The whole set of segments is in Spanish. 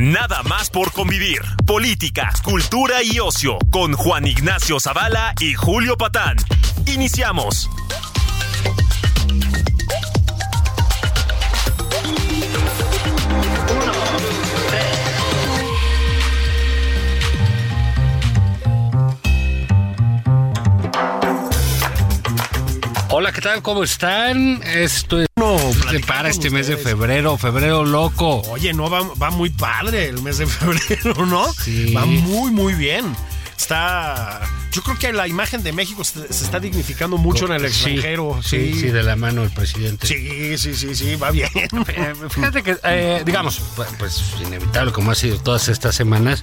Nada más por convivir. Política, cultura y ocio con Juan Ignacio Zavala y Julio Patán. Iniciamos. Hola, ¿qué tal? ¿Cómo están? Esto es no, para este mes de febrero, febrero loco. Oye, no, va, va muy padre el mes de febrero, ¿no? Sí. Va muy, muy bien. Está. Yo creo que la imagen de México se, se está dignificando mucho en el Sí, extranjero. Sí, sí, de la mano del presidente. Sí, sí, sí, sí, va bien. Eh, Fíjate que, eh, digamos, pues inevitable, como ha sido todas estas semanas,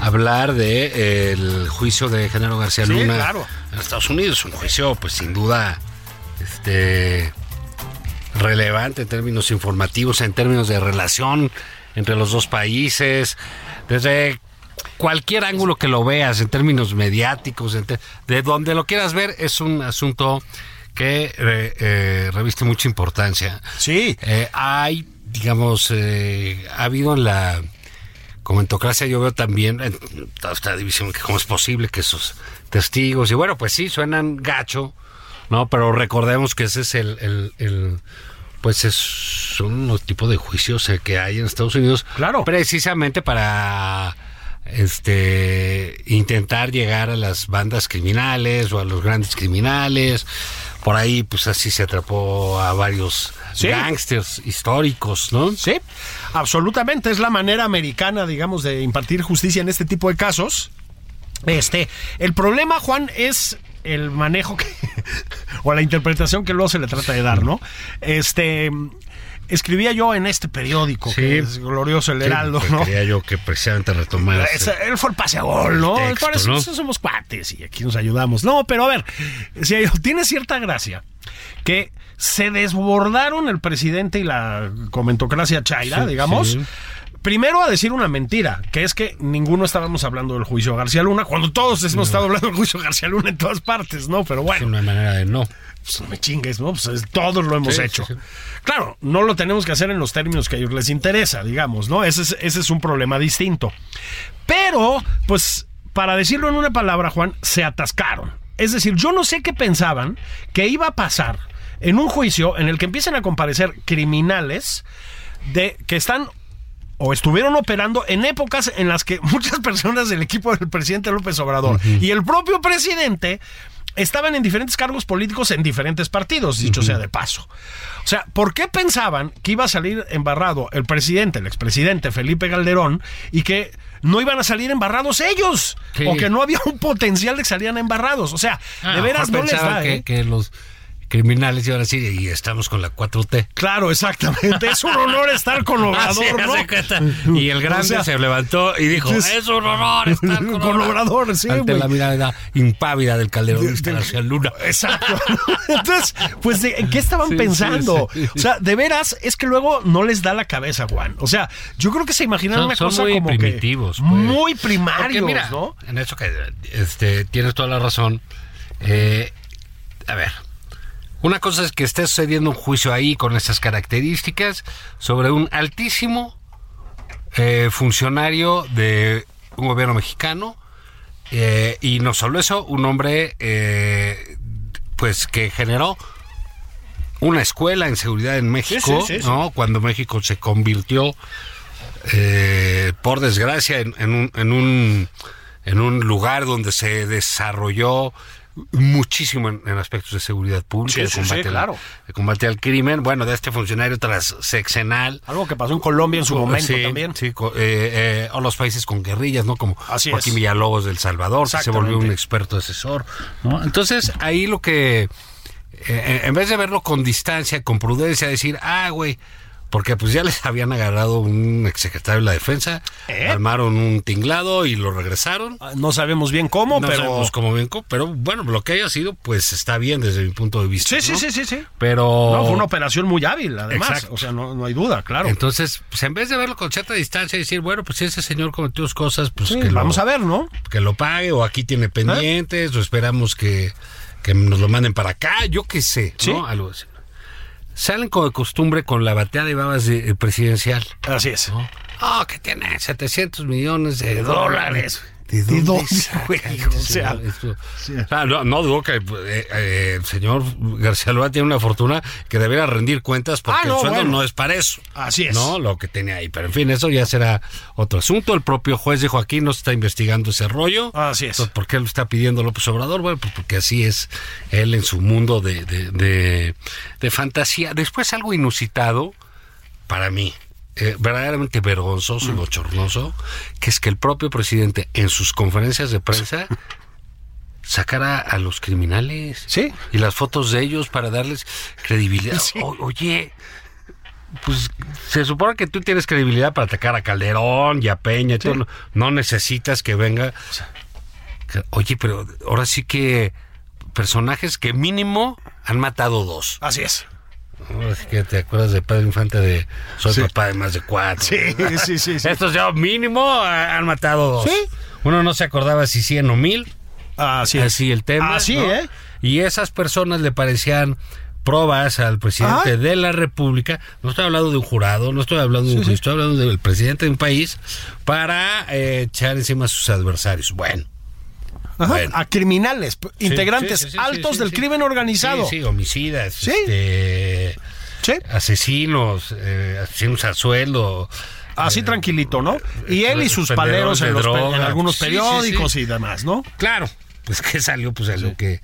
hablar de eh, el juicio de Genaro García Sí, Luna claro. en Estados Unidos. Un juicio, pues sin duda, este relevante en términos informativos, en términos de relación entre los dos países, desde cualquier ángulo que lo veas, en términos mediáticos, de donde lo quieras ver, es un asunto que eh, eh, reviste mucha importancia. Sí. Eh, hay, digamos, ha habido en la comentocracia, yo veo también en toda esta división que cómo es posible que esos testigos, y bueno, pues sí, suenan gacho, ¿no? Pero recordemos que ese es el, el- el- pues es, son los tipos de juicios eh, que hay en Estados Unidos. Claro. Precisamente para este intentar llegar a las bandas criminales o a los grandes criminales. Por ahí, pues así se atrapó a varios Sí. gangsters históricos, ¿no? Sí, absolutamente. Es la manera americana, digamos, de impartir justicia en este tipo de casos. Este, el problema, Juan, es el manejo que, o la interpretación que luego se le trata de dar, ¿no? Este, escribía yo en este periódico, Sí. que es glorioso el Heraldo, pues ¿no? Quería yo que precisamente retomara. Él fue el pase a gol, ¿no? El texto, eso, ¿no? somos cuates y aquí nos ayudamos. No, pero a ver, si tiene cierta gracia que se desbordaron el presidente y la comentocracia chaira, Sí, digamos. Primero a decir una mentira, que es que ninguno estábamos hablando del juicio de García Luna, cuando todos hemos estado hablando del juicio de García Luna en todas partes, ¿no? Pero Es bueno, una manera de no. pues no me chingues, ¿no? Pues es- todos lo hemos Sí, hecho. sí, sí. Claro, no lo tenemos que hacer en los términos que a ellos les interesa, digamos, ¿no? Ese es, ese es un problema distinto. Pero, pues, para decirlo en una palabra, Juan, se atascaron. Es decir, yo no sé qué pensaban que iba a pasar en un juicio en el que empiecen a comparecer criminales de que están o estuvieron operando en épocas en las que muchas personas del equipo del presidente López Obrador y el propio presidente estaban en diferentes cargos políticos en diferentes partidos, dicho sea de paso. O sea, ¿por qué pensaban que iba a salir embarrado el presidente, el expresidente Felipe Calderón, y que no iban a salir embarrados ellos? Sí. O que no había un potencial de que salieran embarrados. O sea, Ah, de a lo veras no les pensaban da. que, ¿eh? que los criminales iban a decir, y estamos con la 4T. Claro, exactamente. Es un honor estar con Obrador, ¿no? Y el grande O sea, se levantó y dijo, es- es un honor estar con, Con Obrador, sí, Ante la mirada impávida del calderonista De- de- Luna. Exacto. Entonces, pues, ¿de- ¿en qué estaban Sí, pensando? sí, sí. O sea, de veras, es que luego no les da la cabeza, Juan. O sea, yo creo que se imaginaron Son- una son cosa muy como primitivos, que pues. muy primarios, mira, ¿no? en eso que este, tienes toda la razón. Eh, a ver, una cosa es que esté sucediendo un juicio ahí con esas características sobre un altísimo eh, funcionario de un gobierno mexicano eh, y no solo eso, un hombre eh, pues que generó una escuela en seguridad en México, sí, sí, sí. ¿no? Cuando México se convirtió por desgracia, en, en un, en, un, en un lugar donde se desarrolló muchísimo en, en aspectos de seguridad pública, Sí, de, combate sí, al- claro. de combate al crimen, bueno, de este funcionario transeccional. Algo que pasó en Colombia en su momento también. sí, eh, eh, o los países con guerrillas, ¿no? Como Así Joaquín es. Villalobos del Salvador, que se volvió un experto asesor, ¿no? Entonces, ahí lo que eh, en vez de verlo con distancia, con prudencia, decir, ah, güey, porque pues ya les habían agarrado un exsecretario de la defensa, ¿Eh? armaron un tinglado y lo regresaron. Ah, No sabemos bien cómo, no pero. sabemos cómo bien, co- pero bueno, lo que haya sido, pues está bien desde mi punto de vista. Sí, sí, ¿no? sí, sí, sí. Pero. No, fue una operación muy hábil, además. Exacto. O sea, no, no hay duda, claro. Entonces, pues en vez de verlo con cierta distancia y decir, bueno, pues si ese señor cometió cosas, pues Sí, que lo- vamos a ver, ¿no? que lo pague o aquí tiene pendientes o esperamos que, que nos lo manden para acá, yo qué sé, Sí. ¿no? Algo así. Salen como de costumbre con la bateada de babas de- eh, presidencial. Así es. ¿no? Oh, que tiene 700 millones de dólares. ¿De ¿De dónde ese O sea, esto? No, no dudo que eh, eh, el señor García Luna tiene una fortuna que debería rendir cuentas porque Ah, no, el sueldo bueno. no es para eso. Así es. No, lo que tenía ahí. Pero en fin, eso ya será otro asunto. El propio juez dijo aquí no se está investigando ese rollo. Así es. Entonces, ¿Por qué lo está pidiendo López Obrador? Bueno, pues porque así es él en su mundo de, de, de- de fantasía. Después algo inusitado para mí, eh, verdaderamente vergonzoso y Mm. bochornoso, que es que el propio presidente en sus conferencias de prensa sacara a los criminales Sí. y las fotos de ellos para darles credibilidad. O- oye, pues se supone que tú tienes credibilidad para atacar a Calderón y a Peña y todo. No, necesitas que venga. Oye, pero ahora sí que personajes que mínimo han matado dos. Así es. Ahora sí que te acuerdas de Padre Infante de Soy papá de más de cuatro. Sí, sí, sí. sí. Estos ya mínimo ah, han matado dos. Sí. Uno no se acordaba si 100 o mil. Así es. Así el tema. Así, ¿no? ¿eh? Y esas personas le parecían probas al presidente Ajá. de la República. No estoy hablando de un jurado, no estoy hablando de un juez, estoy hablando del presidente de un país para eh, echar encima a sus adversarios. Bueno. Ajá, Bueno. A criminales, Sí, integrantes sí, sí, sí, altos del crimen organizado. Sí, sí, homicidas, Sí. este, asesinos, eh, asesinos a sueldo. Así eh, tranquilito, ¿no? Y él y sus paleros en, los en algunos periódicos y demás, ¿no? Claro, pues que salió, pues salió que,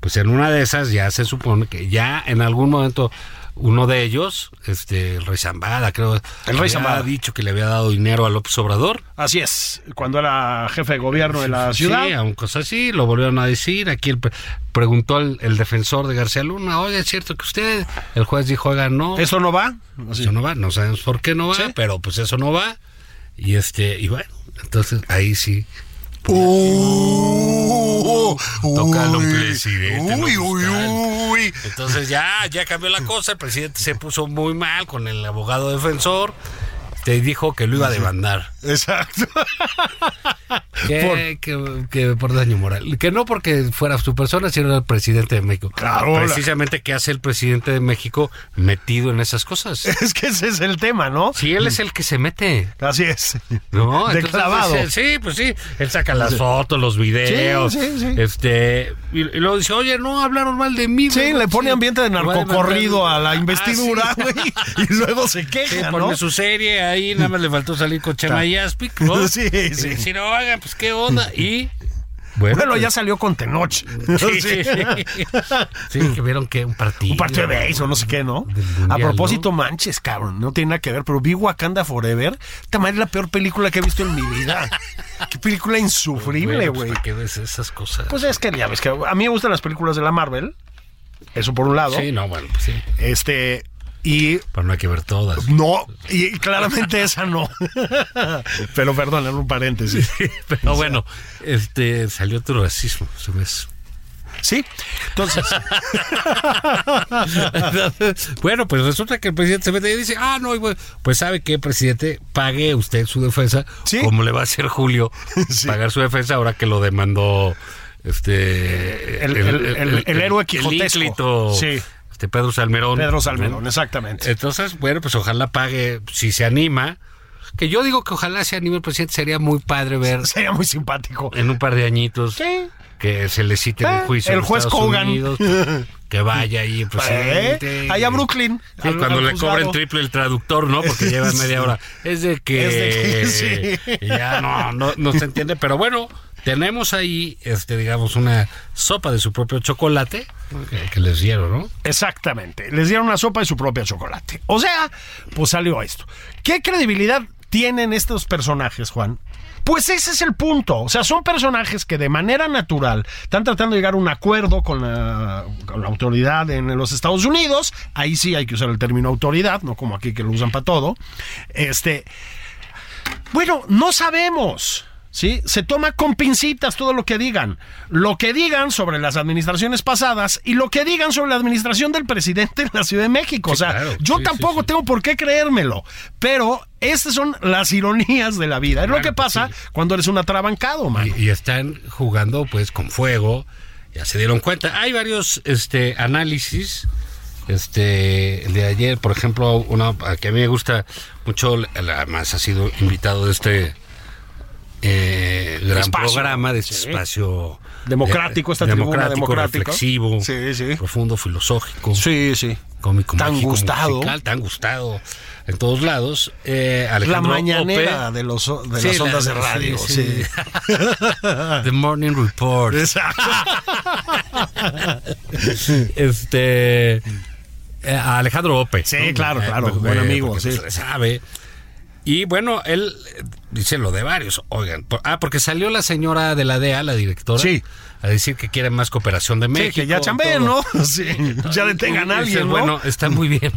pues en una de esas ya se supone que ya en algún momento uno de ellos, este, el Rey Zambada, creo, El Rey Zambada. dicho que le había dado dinero a López Obrador. Así es, cuando era jefe de gobierno de la ciudad. Sí, a un cosa así, lo volvieron a decir. Aquí el pre- preguntó el, el defensor de García Luna, oye, ¿es cierto que usted? El juez dijo, oiga, no. ¿Eso no va? Así. Eso no va, no sabemos por qué no va, Sí. pero pues eso no va. Y este, y bueno, entonces ahí sí. Toca lo presidente. lo fiscal. Entonces ya, ya cambió la cosa, el presidente se puso muy mal con el abogado defensor. Te dijo que lo iba a demandar. Exacto. Que, que- que por daño moral. Que no porque fuera su persona, sino el presidente de México. Claro, la- Precisamente, ¿qué hace el presidente de México metido en esas cosas? es que ese es el tema, ¿no? Si él es el que se mete. Así es. ¿No? De clavado. Sí, pues sí. Él saca las fotos, los videos. Sí, sí, sí. Este. Y, y luego dice, oye, no hablaron mal de mí. Sí, ¿verdad? le pone Sí. ambiente de narcocorrido a la Ah, investidura, sí. güey. y luego se Sí, queja, pone ¿no? su serie ahí, nada más le faltó salir con Chema Yaspic, ¿no? Sí, sí. Y decir, no, hagan, pues qué onda. Y. Bueno, Bueno, pues, ya salió con Tenoch. Sí, Sí. sí, que vieron que un partido. Un partido de base o no sé qué, ¿no? Mundial, a propósito, ¿no? manches, cabrón, no tiene nada que ver, pero vi Wakanda Forever. Esta madre es la peor película que he visto en mi vida. Qué película insufrible, pues, güey. ¿para qué ves esas cosas? Pues es que ya ves que a mí me gustan las películas de la Marvel. Eso por un lado. sí, no, bueno, pues sí. Este. Y Pero no hay que ver todas. no, y claramente esa no. Pero perdón, era un paréntesis. Pero bueno, este salió otro racismo. Sí, entonces. bueno, pues resulta que el presidente se mete y dice, ah, no, pues sabe que presidente, pague usted su defensa, Sí. como le va a hacer Julio, Sí. pagar su defensa ahora que lo demandó este El- el- el- el héroe quijotesco. Sí. Este Pedro Salmerón. Pedro Salmerón, ¿no? exactamente. Entonces, bueno, pues ojalá pague, si se anima, que yo digo que ojalá se anime el presidente, sería muy padre ver Sería muy simpático. en un par de añitos Sí. que se le cite Ah, un juicio el juez. Unidos, que vaya ahí el presidente. ¿Eh? Allá a Brooklyn, Sí, al- cuando al le cobren triple el traductor, ¿no? Porque lleva media hora. Es de que, Es de que- sí. ya no, no, no se entiende, pero bueno, tenemos ahí, este, digamos, una sopa de su propio chocolate que, que les dieron, ¿no? Exactamente. Les dieron una sopa de su propia chocolate. O sea, pues salió esto. ¿Qué credibilidad tienen estos personajes, Juan, pues ese es el punto. O sea, son personajes que de manera natural están tratando de llegar a un acuerdo con la, con la autoridad en los Estados Unidos. Ahí sí hay que usar el término autoridad, no como aquí que lo usan para todo. Este. Bueno, no sabemos. ¿Sí? Se toma con pincitas todo lo que digan. Lo que digan sobre las administraciones pasadas y lo que digan sobre la administración del presidente en la Ciudad de México. o sea, claro. yo Sí, tampoco sí, tengo por qué creérmelo. Pero estas son las ironías de la vida. Es lo que pasa cuando eres un atrabancado, man. Y, y están jugando pues con fuego, ya se dieron cuenta. Hay varios este análisis. Este, el de ayer, por ejemplo, uno que a mí me gusta mucho, además ha sido invitado de este eh, gran Espacio. programa, de este Sí. espacio Democrático, esta tribuna democrática. reflexivo, Sí, sí. profundo, filosófico Sí, sí. cómico, Tan mágico, gustado. musical, tan gustado en todos lados. Eh, La mañanera Ope. de, los, de las ondas la- de radio. sí. The Morning Report. Exacto. este eh, Alejandro Ope. Sí, claro, claro, buen amigo, sí. pues, sabe. Y bueno, él eh, dice lo de varios. Oigan, por- ah, porque salió la señora de la DEA, la directora, Sí. a decir que quiere más cooperación de México. Sí, que ya chambeen. ¿no? Sí, ya detengan a alguien, ¿no? Bueno, está muy bien.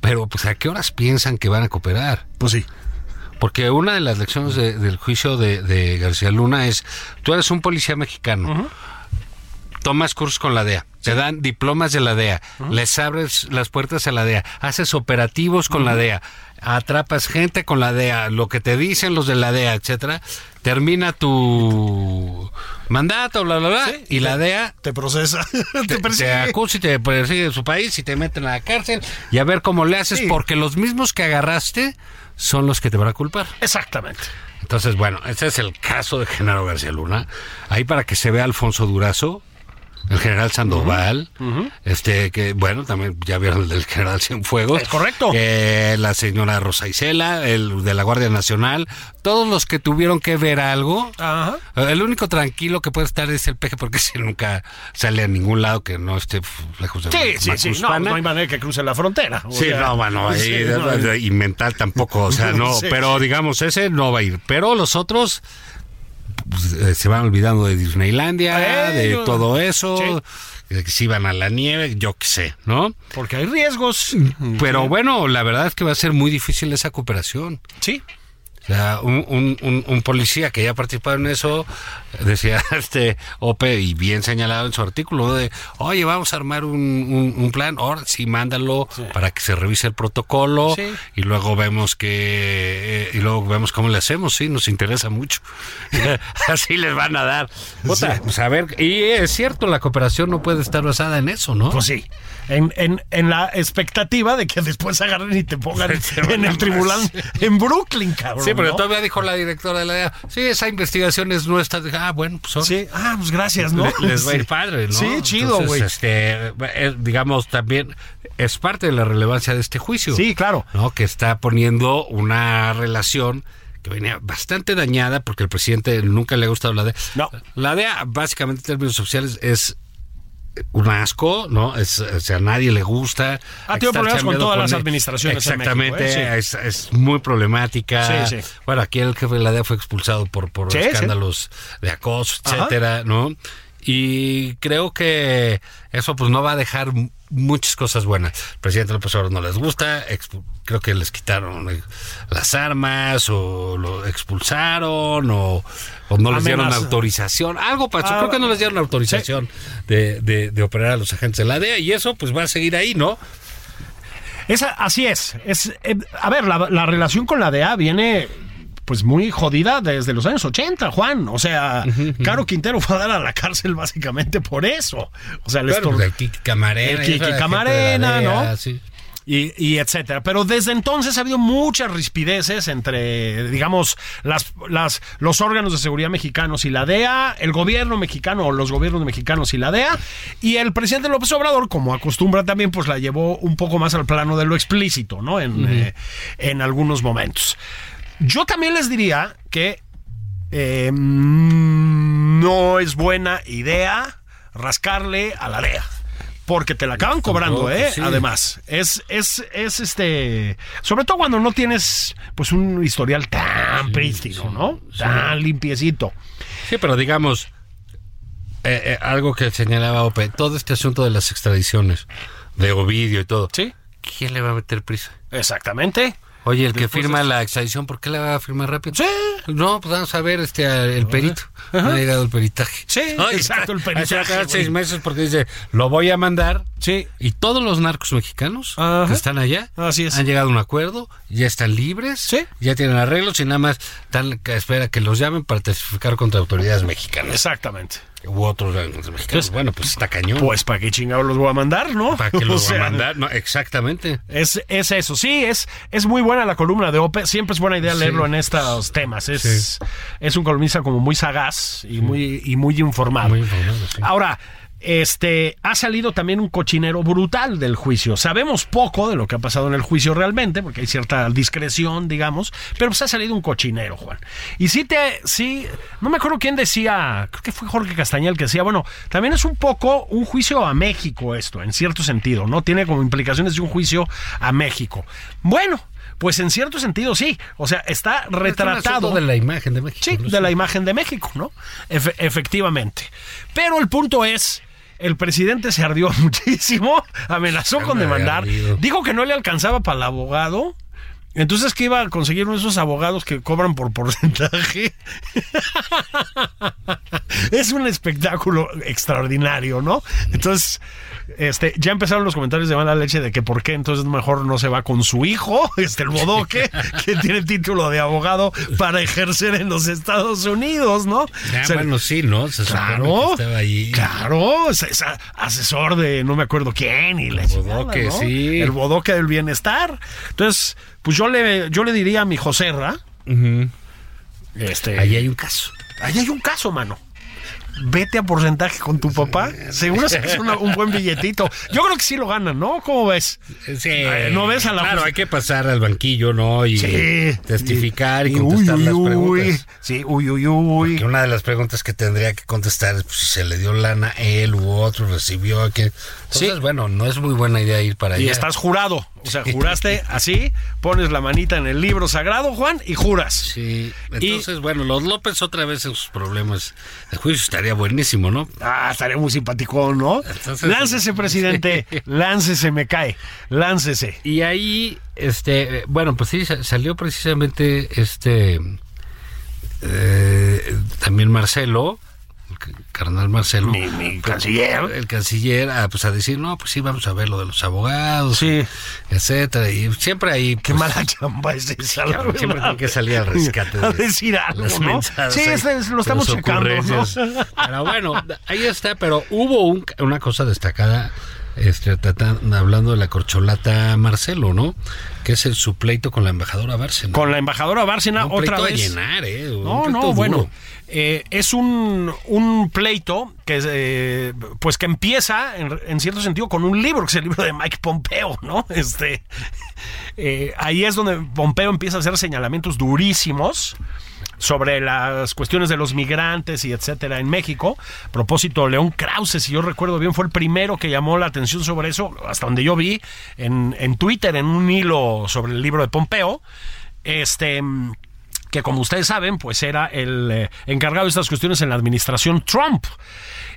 Pero, pues, ¿a qué horas piensan que van a cooperar? Pues sí. Porque una de las lecciones de- del juicio de, de García Luna es, tú eres un policía mexicano, tomas cursos con la DEA, te dan diplomas de la DEA, les abres las puertas a la DEA, haces operativos con la DEA, atrapas gente con la DEA, lo que te dicen los de la DEA, etcétera, termina tu mandato, bla, bla, bla, y la DEA Te procesa. te, te, acusa y te persigue en su país y te meten a la cárcel y a ver cómo le haces, Sí. porque los mismos que agarraste son los que te van a culpar. Exactamente. Entonces, bueno, ese es el caso de Genaro García Luna. Ahí para que se vea Alfonso Durazo, el general Sandoval, este que, bueno, también ya vieron el del general Cienfuegos. Es correcto. Eh, la señora Rosa Isela, el de la Guardia Nacional, todos los que tuvieron que ver algo. Ajá. El único tranquilo que puede estar es el peje porque si nunca sale a ningún lado que no esté lejos de Sí, sí, sí. No, no hay manera que cruce la frontera. O Sí, sea, no, bueno, no, y mental tampoco, o sea, no, Sí. pero digamos, ese no va a ir. Pero los otros pues, eh, se van olvidando de Disneylandia, de todo eso, Sí. de que se iban a la nieve, yo qué sé, ¿no? Porque hay riesgos. Pero bueno, la verdad es que va a ser muy difícil esa cooperación. Sí. O sea, un, un- un- un policía que ya participado en eso, decía este Ope, y bien señalado en su artículo, de, oye, vamos a armar un, plan, ahora sí, mándalo para que se revise el protocolo, Sí. y luego vemos que, eh, y luego vemos cómo le hacemos, sí, nos interesa mucho. Así les van a dar. Pues a ver, y es cierto, la cooperación no puede estar basada en eso, ¿no? Pues sí. En, en, en la expectativa de que después agarren y te pongan en el tribunal en Brooklyn, cabrón. Sí, pero ¿no? todavía dijo la directora de la DEA, sí, esa investigación es nuestra. Ah, bueno, pues son- Sí, ah, pues gracias, ¿no? Le- les va a ir Sí. padre, ¿no? Sí, chido, güey. Este, eh, digamos, también es parte de la relevancia de este juicio. Sí, claro. ¿no? Que está poniendo una relación que venía bastante dañada porque el presidente nunca le ha gustado la DEA. No. La DEA, básicamente en términos sociales, es un asco, ¿no? Es, o sea, a nadie le gusta. Ha tenido problemas con todas las administraciones en Exactamente, México, ¿eh? es, es muy problemática. Sí, sí. Bueno, aquí el jefe de la DEA fue expulsado por, por escándalos de acoso, Ajá. etcétera, ¿no? Y creo que eso pues no va a dejar muchas cosas buenas. El presidente López Obrador no les gusta, creo que les quitaron eh, las armas o lo expulsaron o, o no les dieron autorización, algo pasó, Ah, creo que no les dieron autorización de, de- de operar a los agentes de la DEA y eso pues va a seguir ahí, ¿no? Esa, así es. es eh, a ver, la, la relación con la DEA viene pues muy jodida desde los años 80, Juan. O sea, Caro Quintero fue a dar a la cárcel básicamente por eso. O sea, les Claro, tor- el Kiki Camarena, El Kiki Camarena, ¿no? sí. y, y etcétera. Pero desde entonces ha habido muchas rispideces entre, digamos, las, las, los órganos de seguridad mexicanos y la DEA, el gobierno mexicano o los gobiernos mexicanos y la DEA, y el presidente López Obrador, como acostumbra también, pues la llevó un poco más al plano de lo explícito, ¿no? En, eh, en algunos momentos. Yo también les diría que eh, mm, no es buena idea rascarle a la DEA. porque te la acaban cobrando, ¿eh? sí. Además, es, es, es este, sobre todo cuando no tienes, pues, un historial tan prístino, ¿no? Tan limpiecito. Sí, pero digamos, eh, eh, algo que señalaba Ope, todo este asunto de las extradiciones, de Ovidio y todo. Sí. ¿Quién le va a meter prisa? Exactamente. Oye, el que firma es- la extradición, ¿por qué la va a firmar rápido? Sí. No, pues vamos a ver este el perito. No ha llegado el peritaje. Sí, exacto, el peritaje, güey. seis meses porque dice, lo voy a mandar. Sí. Y todos los narcos mexicanos Ajá. que están allá Así es. han llegado a un acuerdo, ya están libres, Sí. ya tienen arreglos y nada más están que espera que los llamen para testificar contra autoridades mexicanas Exactamente. U otros órganos mexicanos. bueno, pues está cañón. Pues para qué chingados los voy a mandar, ¿no? para que los sea, a mandar, no, exactamente. Es, es eso, sí, es, es muy buena la columna de Ope, siempre es buena idea Sí. leerlo en estos temas, es, es un columnista como muy sagaz y muy, y muy informado. Muy informado, sí. Ahora, este, ha salido también un cochinero brutal del juicio. Sabemos poco de lo que ha pasado en el juicio realmente, porque hay cierta discreción, digamos, pero pues ha salido un cochinero, Juan. Y sí te, sí, no me acuerdo quién decía, creo que fue Jorge Castañal que decía, bueno, también es un poco un juicio a México esto, en cierto sentido, ¿no? Tiene como implicaciones de un juicio a México. Bueno, pues en cierto sentido sí, o sea, está retratado de la imagen de México. Sí, incluso. de la imagen de México, ¿no? Efe- efectivamente. Pero el punto es, el presidente se ardió muchísimo, amenazó con Anda demandar, dijo que no le alcanzaba para el abogado. Entonces que iba a conseguir uno de esos abogados que cobran por porcentaje. es un espectáculo extraordinario, ¿no? Entonces, este, ya empezaron los comentarios de mala leche de que por qué entonces mejor no se va con su hijo, este el bodoque, que tiene título de abogado para ejercer en los Estados Unidos, ¿no? Ah, O sea, bueno, sí, ¿no? Se Claro, que estaba ahí. claro, es, es a- asesor de no me acuerdo quién y la El bodoque, ¿no? sí. El bodoque del bienestar. Entonces, pues yo le, yo le diría a mi Joserra, este, Ahí hay un caso. ahí hay un caso, mano. Vete a porcentaje con tu papá. Seguro que es una- un buen billetito. Yo creo que sí lo ganan, ¿no? ¿Cómo ves? Sí, Eh, ¿no ves a la Claro, hay que pasar al banquillo, ¿no? Y Sí. testificar y, uy, contestar uy, las uy. preguntas. Sí, uy, uy, uy. Que una de las preguntas que tendría que contestar es pues, si se le dio lana a él u otro, recibió a que. Entonces, Sí. bueno, no es muy buena idea ir para allá. Y estás jurado. O sea, juraste así, pones la manita en el libro sagrado, Juan, y juras. Sí, entonces, bueno, los López otra vez en sus problemas. El juicio estaría buenísimo, ¿no? Ah, estaría muy simpático, ¿no? Entonces- láncese, presidente. Láncese, me cae. Láncese. Y ahí, este, eh, bueno, pues sí, sa- salió precisamente este, eh, también Marcelo, carnal Marcelo, Mi, mi canciller. el canciller, a, pues a decir, no, pues sí, vamos a ver lo de los abogados, Sí. etcétera, y siempre ahí, Qué pues, mala chamba es esa, la siempre verdad. tiene que salir al rescate A de decir algo, las ¿no? mensadas Sí, este es- lo estamos checando, ¿no? Pero bueno, ahí está, pero hubo un- una cosa destacada, este, hablando de la corcholata Marcelo, ¿no? Que es el su pleito con la embajadora Bárcena. Con la embajadora Bárcena, un otra pleito a vez. llenar, ¿eh? Un No, no, duro. bueno. eh, es un, un pleito que eh, pues que empieza en, en cierto sentido con un libro que es el libro de Mike Pompeo, ¿no? Este eh, ahí es donde Pompeo empieza a hacer señalamientos durísimos sobre las cuestiones de los migrantes y etcétera en México. A propósito, León Krause, si yo recuerdo bien, fue el primero que llamó la atención sobre eso, hasta donde yo vi en, en Twitter, en un hilo sobre el libro de Pompeo. Este que como ustedes saben, pues era el eh, encargado de estas cuestiones en la administración Trump.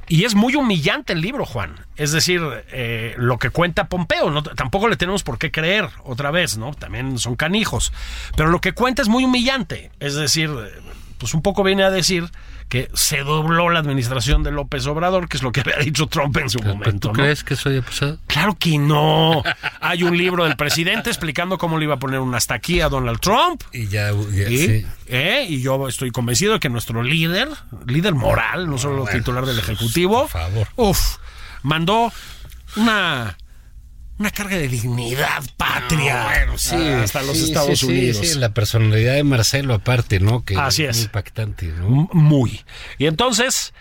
Y es muy humillante el libro, Juan. Es decir, eh, lo que cuenta Pompeo, tampoco le tenemos por qué creer otra vez, ¿no? También son canijos. Pero lo que cuenta es muy humillante. Es decir, eh, pues un poco viene a decir que se dobló la administración de López Obrador, que es lo que había dicho Trump en su ¿Pero momento. ¿Tú ¿no? crees que eso haya pasado? Claro que no. Hay un libro del presidente explicando cómo le iba a poner un hasta aquí a Donald Trump. Y ya, ya- ¿Sí? sí. ¿Eh? Y yo estoy convencido de que nuestro líder, líder moral, no solo Bueno, titular del Ejecutivo, por favor. uf, mandó una, una carga de dignidad patria hasta los sí, Estados sí, sí, Unidos. sí, la personalidad de Marcelo aparte, ¿no? Que Así es. muy impactante, ¿no? Muy. Y entonces,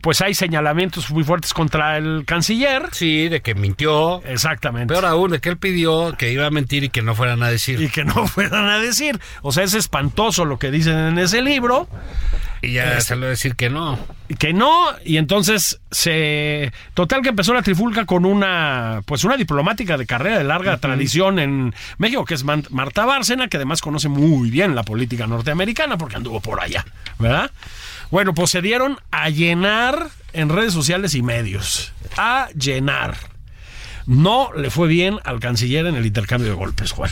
pues hay señalamientos muy fuertes contra el canciller. Sí, de que mintió. Exactamente. Peor aún, de que él pidió que iba a mentir y que no fueran a decir. y que no fueran a decir. O sea, es espantoso lo que dicen en ese libro. Y ya Este, salió a decir que no. que no y entonces se total que empezó la trifulca con una pues una diplomática de carrera de larga tradición en México que es Marta Bárcena que además conoce muy bien la política norteamericana porque anduvo por allá verdad bueno pues se dieron a llenar en redes sociales y medios a llenar no le fue bien al canciller en el intercambio de golpes Juan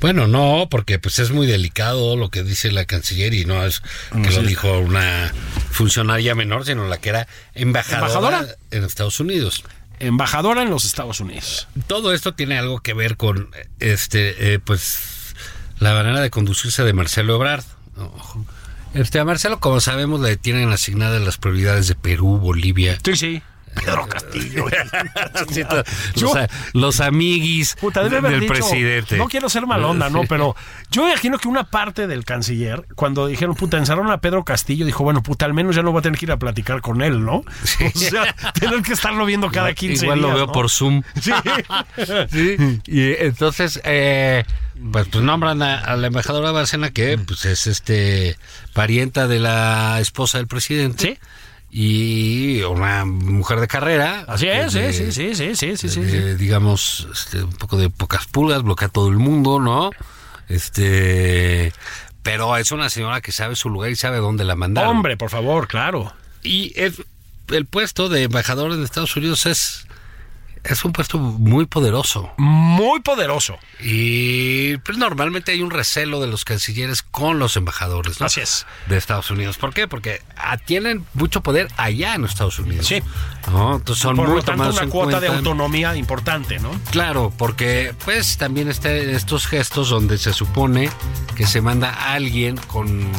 Bueno, no, porque pues es muy delicado lo que dice la canciller y no es que lo dijo una funcionaria menor, sino la que era embajadora, ¿Embajadora? en Estados Unidos. embajadora en los Estados Unidos Todo esto tiene algo que ver con este eh, pues la manera de conducirse de Marcelo Ebrard. Ojo. Este, a Marcelo, como sabemos, le tienen asignadas las prioridades de Perú, Bolivia. sí sí Pedro Castillo Sí, to- Yo- los, los amiguis Puta, debe haber del dicho, presidente. No quiero ser mal onda, ¿no? Pero yo imagino que una parte del canciller, cuando dijeron, puta, encerraron a Pedro Castillo, dijo, bueno, puta, al menos ya no voy a tener que ir a platicar con él, ¿no? O sea, tener que estarlo viendo cada 15 Igual días. lo veo ¿no? por Zoom. Sí. Sí, y entonces, eh, pues, pues nombran a, a la embajadora Bárcena, que pues es este parienta de la esposa del presidente. Sí. Y una mujer de carrera. Así es, de- sí, sí, sí, sí, sí, sí, de, digamos, este, un poco de pocas pulgas, bloquea a todo el mundo, ¿no? Este, pero es una señora que sabe su lugar y sabe dónde la mandaron. Hombre, por favor, claro. Y es- el puesto de embajador en Estados Unidos es, es un puesto muy poderoso. Muy poderoso. Y pues normalmente hay un recelo de los cancilleres con los embajadores, ¿no? Así es. De Estados Unidos. ¿Por qué? Porque ah, tienen mucho poder allá en Estados Unidos. Sí. ¿no? Entonces son Por muy lo tanto, una cuota de autonomía importante, ¿no? Claro, porque pues también está estos gestos donde se supone que se manda a alguien con...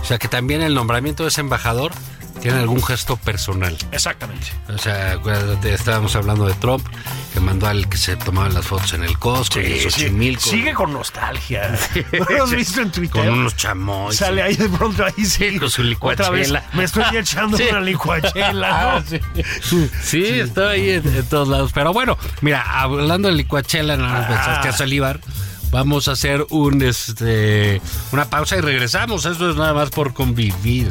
O sea, que también el nombramiento de ese embajador tiene algún gesto personal. Exactamente. O sea, acuérdate, estábamos hablando de Trump, que mandó al que se tomaban las fotos en el Costco, en Xochimilco, Sigue con nostalgia. ¿No lo has visto en Twitter? con unos chamoy. Sale ahí de pronto ahí sí. con su Otra vez licuachela. me estoy echando Sí. una licuachela. Ah, ¿no? sí. Sí, está ahí en, en todos lados. Pero bueno, mira, hablando de licuachela, no nos pensaste a salivar. Vamos a hacer un este una pausa y regresamos. Esto es nada más por convivir.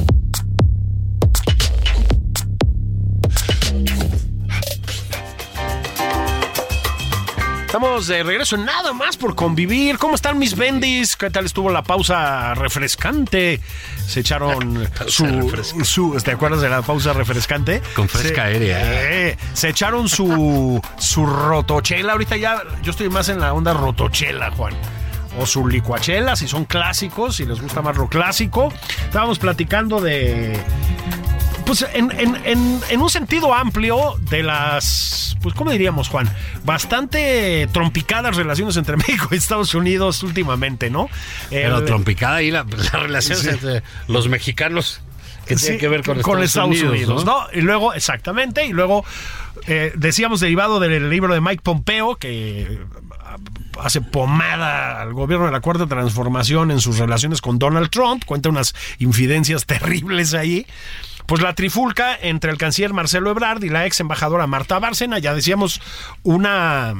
Estamos de regreso nada más por convivir. ¿Cómo están mis bendis? ¿Qué tal estuvo la pausa refrescante? Se echaron su, su- ¿Te acuerdas de la pausa refrescante? Con fresca se, aérea. eh, se echaron su, su rotochela. Ahorita ya yo estoy más en la onda rotochela, Juan. O su licuachela, si son clásicos, si les gusta más lo clásico. Estábamos platicando de pues en, en- en- en un sentido amplio de las, pues ¿cómo diríamos, Juan? Bastante trompicadas relaciones entre México y Estados Unidos últimamente, ¿no? Pero El- trompicada ahí la, la relación Sí. entre los mexicanos que tiene Sí, que ver con, Estados, Unidos, ¿no? Y luego, exactamente, y luego eh, decíamos derivado del libro de Mike Pompeo, que ah, hace pomada al gobierno de la Cuarta Transformación en sus relaciones con Donald Trump, cuenta unas infidencias terribles ahí. Pues la trifulca entre el canciller Marcelo Ebrard y la ex embajadora Marta Bárcena, ya decíamos, una,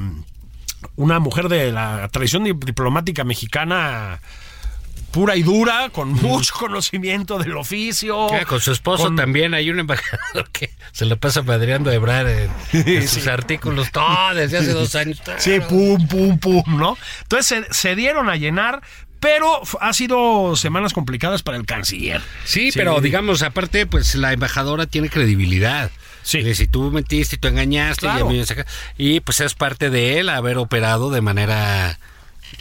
una mujer de la tradición di- diplomática mexicana pura y dura, con mucho conocimiento del oficio. Con su esposo con- también hay un embajador que se lo pasa padreando a Ebrar en, en sus artículos todo desde hace dos años. Sí, pum, pum, pum, ¿no? Entonces se, se dieron a llenar, pero ha sido semanas complicadas para el canciller. Sí, pero digamos, aparte, pues la embajadora tiene credibilidad. Sí. Si tú mentiste y tú engañaste Claro. y, y pues es parte de él haber operado de manera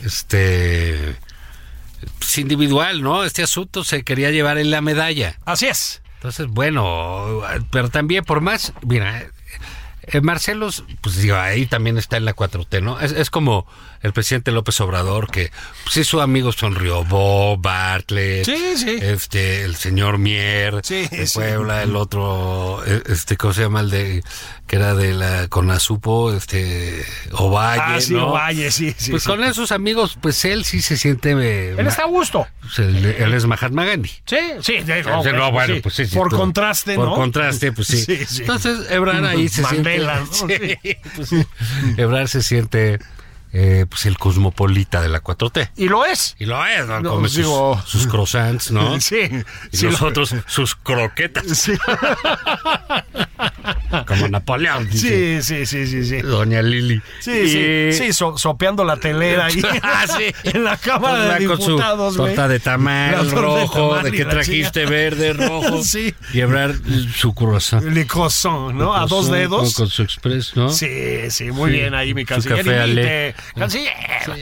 este pues, individual, ¿no? Este asunto se quería llevar en la medalla. Así es. Entonces, bueno, pero también por más, mira, eh, Marcelo, pues digo, ahí también está en la 4T, ¿no? Es, es como el presidente López Obrador, que pues, sí, su amigo sonrió, Bob, Bartlett, Sí, sí. este, el señor Mier, Sí, de sí. Puebla, el otro, eh, este, ¿cómo se llama? El de, que era de la Conasupo, este, Ovalle, ah, sí, ¿no? Ovalle, sí, sí. pues con esos amigos, pues él sí se siente... eh, Él está a gusto. pues, él, él es Mahatma Gandhi. Sí, sí. de- No, bueno, bueno, sí. pues Por contraste, Por ¿no? contraste, pues sí. Sí, sí. Entonces, Ebrard ahí se Mandela, siente... ¿no? Sí, pues. Ebrard se siente eh, pues el cosmopolita de la 4T. Y lo es. Y lo es, ¿no? No, Come sus, digo- sus croissants, ¿no? Sí. Y sí, lo- nosotros sus croquetas, Sí. como Napoleón, dice sí, sí, sí, sí, sí. Doña Lili. Sí, sí, Y- sí, so- sopeando la telera ahí Ah, sí. en la Cámara de Con su Diputados, torta de tamal de rojo, de y que trajiste verde, rojo. Sí. Y Ebrard su croissant. Le croissant, ¿no? A dos dedos. Con, con su express, ¿no? Sí, sí, muy bien ahí, mi Su canciller. café ale. Canciller, eh, Sí,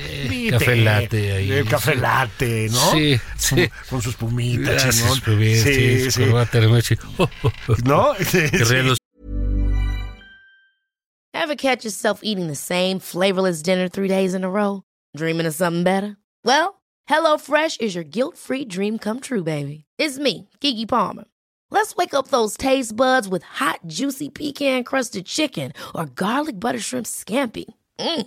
invite. café latte ahí. El café Sí. latte, ¿no? Sí, sí. Con su corbata, le voy a decir, oh, oh, oh. ¿No? Sí, sí. Ever catch yourself eating the same flavorless dinner three days in a row? Dreaming of something better? Well, HelloFresh is your guilt free dream come true, baby. It's me, Kiki Palmer. Let's wake up those taste buds with hot, juicy pecan crusted chicken or garlic butter shrimp scampi. Mm.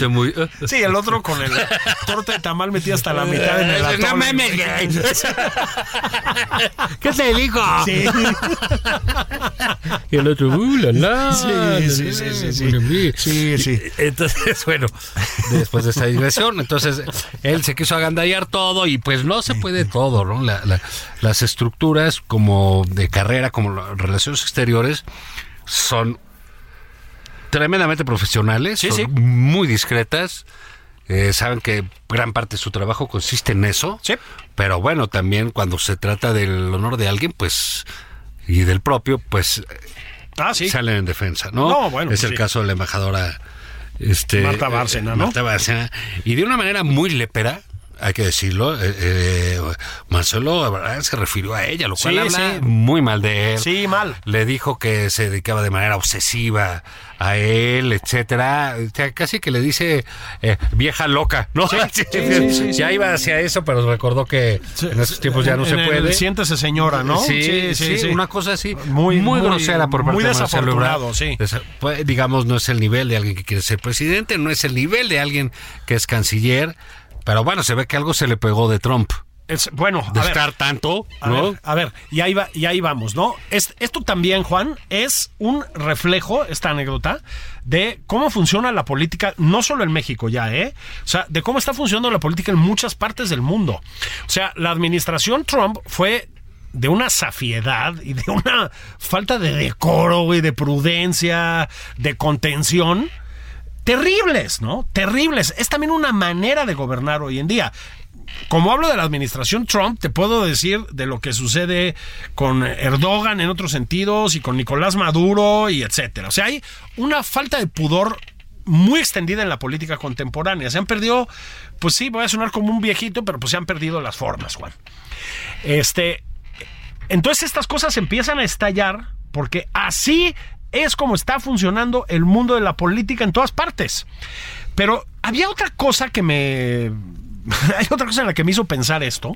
Se muy, Sí, el otro con el torta de tamal metida hasta la mitad en el No atole. mames, ¿Qué te dijo? Sí. Y el otro, uh, la, la. Sí, sí, sí, sí, la, sí. la, la. Sí, sí. Entonces, bueno, después de esta digresión, entonces él se quiso agandallar todo y pues no se puede todo, ¿no? La- la- las estructuras como de carrera, como relaciones exteriores, son tremendamente profesionales, Sí, son sí. muy discretas. eh, saben que gran parte de su trabajo consiste en eso. Sí. Pero bueno, también cuando se trata del honor de alguien, pues, y del propio, pues Ah, sí. salen en defensa, ¿no? No, bueno, es el caso de la embajadora este, Marta Bárcena, ¿no? Marta Bárcena. Y de una manera muy lépera, hay que decirlo, eh, eh, Marcelo se refirió a ella, lo cual Sí, habla sí. muy mal de él. Sí, mal. Le dijo que se dedicaba de manera obsesiva a él, etcétera. O sea, casi que le dice eh, vieja loca, ¿no? sí, ya iba hacia eso, pero recordó que en estos tiempos ya no En se el puede. Siéntese señora, ¿no? Sí, sí, una cosa así Muy- muy, muy- grosera por parte muy de Marcelo Ebrard. sí. Pues, digamos, no es el nivel de alguien que quiere ser presidente, no es el nivel de alguien que es canciller, pero bueno, se ve que algo se le pegó de Trump, Es- bueno, de a ver, estar tanto, a ¿no? ver, a ver, y ahí, va, y ahí vamos, ¿no? Es- esto también, Juan, es un reflejo, esta anécdota, de cómo funciona la política, no solo en México ya, ¿eh? O sea, de cómo está funcionando la política en muchas partes del mundo. O sea, la administración Trump fue de una safiedad y de una falta de decoro y de prudencia, de contención, terribles, ¿no? Terribles. Es también una manera de gobernar hoy en día. Como hablo de la administración Trump, te puedo decir de lo que sucede con Erdogan en otros sentidos y con Nicolás Maduro y etcétera. O sea, hay una falta de pudor muy extendida en la política contemporánea. Se han perdido, pues sí, voy a sonar como un viejito, pero pues se han perdido las formas, Juan. Este, entonces estas cosas empiezan a estallar porque así es como está funcionando el mundo de la política en todas partes. Pero había otra cosa que me... Hay otra cosa en la que me hizo pensar esto.